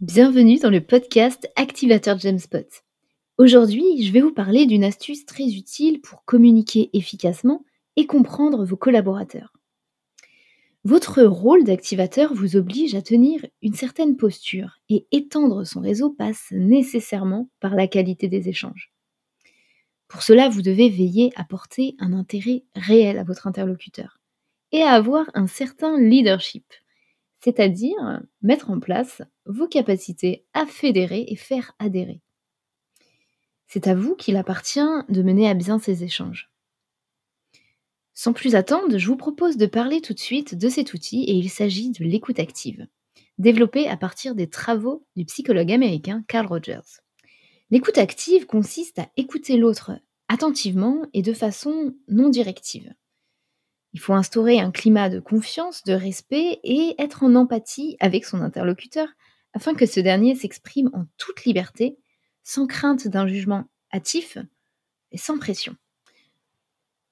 Bienvenue dans le podcast Activateur Jamspot. Aujourd'hui, je vais vous parler d'une astuce très utile pour communiquer efficacement et comprendre vos collaborateurs. Votre rôle d'activateur vous oblige à tenir une certaine posture et étendre son réseau passe nécessairement par la qualité des échanges. Pour cela, vous devez veiller à porter un intérêt réel à votre interlocuteur et à avoir un certain leadership c'est-à-dire mettre en place vos capacités à fédérer et faire adhérer. C'est à vous qu'il appartient de mener à bien ces échanges. Sans plus attendre, je vous propose de parler tout de suite de cet outil et il s'agit de l'écoute active, développé à partir des travaux du psychologue américain Carl Rogers. L'écoute active consiste à écouter l'autre attentivement et de façon non directive. Il faut instaurer un climat de confiance, de respect et être en empathie avec son interlocuteur afin que ce dernier s'exprime en toute liberté, sans crainte d'un jugement hâtif et sans pression.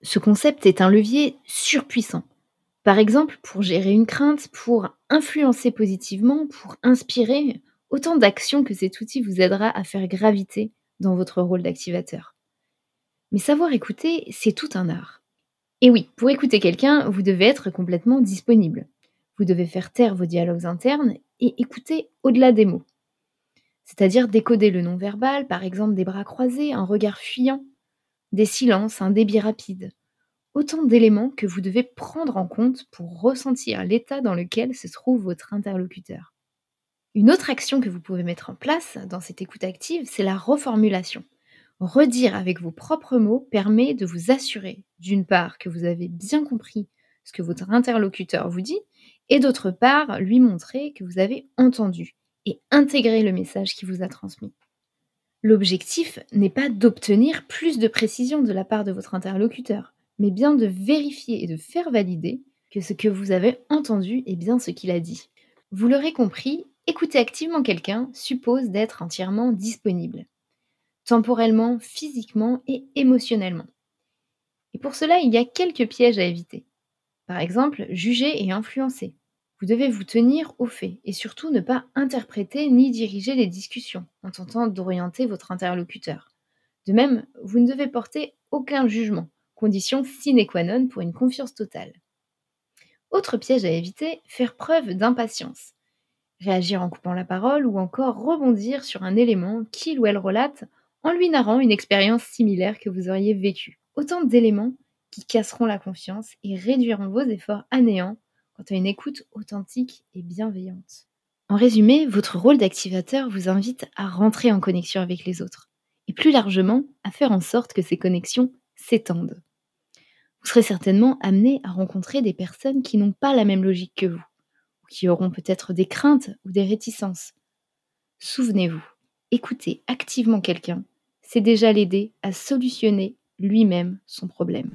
Ce concept est un levier surpuissant. Par exemple, pour gérer une crainte, pour influencer positivement, pour inspirer, autant d'actions que cet outil vous aidera à faire graviter dans votre rôle d'activateur. Mais savoir écouter, c'est tout un art. Et oui, pour écouter quelqu'un, vous devez être complètement disponible. Vous devez faire taire vos dialogues internes et écouter au-delà des mots. C'est-à-dire décoder le non-verbal, par exemple des bras croisés, un regard fuyant, des silences, un débit rapide. Autant d'éléments que vous devez prendre en compte pour ressentir l'état dans lequel se trouve votre interlocuteur. Une autre action que vous pouvez mettre en place dans cette écoute active, c'est la reformulation. Redire avec vos propres mots permet de vous assurer, d'une part, que vous avez bien compris ce que votre interlocuteur vous dit, et d'autre part, lui montrer que vous avez entendu et intégré le message qui vous a transmis. L'objectif n'est pas d'obtenir plus de précision de la part de votre interlocuteur, mais bien de vérifier et de faire valider que ce que vous avez entendu est bien ce qu'il a dit. Vous l'aurez compris, écouter activement quelqu'un suppose d'être entièrement disponible temporellement, physiquement et émotionnellement. Et pour cela, il y a quelques pièges à éviter. Par exemple, juger et influencer. Vous devez vous tenir aux faits et surtout ne pas interpréter ni diriger les discussions en tentant d'orienter votre interlocuteur. De même, vous ne devez porter aucun jugement, condition sine qua non pour une confiance totale. Autre piège à éviter, faire preuve d'impatience. Réagir en coupant la parole ou encore rebondir sur un élément qu'il ou elle relate en lui narrant une expérience similaire que vous auriez vécue. Autant d'éléments qui casseront la confiance et réduiront vos efforts à néant quant à une écoute authentique et bienveillante. En résumé, votre rôle d'activateur vous invite à rentrer en connexion avec les autres et plus largement à faire en sorte que ces connexions s'étendent. Vous serez certainement amené à rencontrer des personnes qui n'ont pas la même logique que vous, ou qui auront peut-être des craintes ou des réticences. Souvenez-vous, écouter activement quelqu'un c'est déjà l'aider à solutionner lui-même son problème.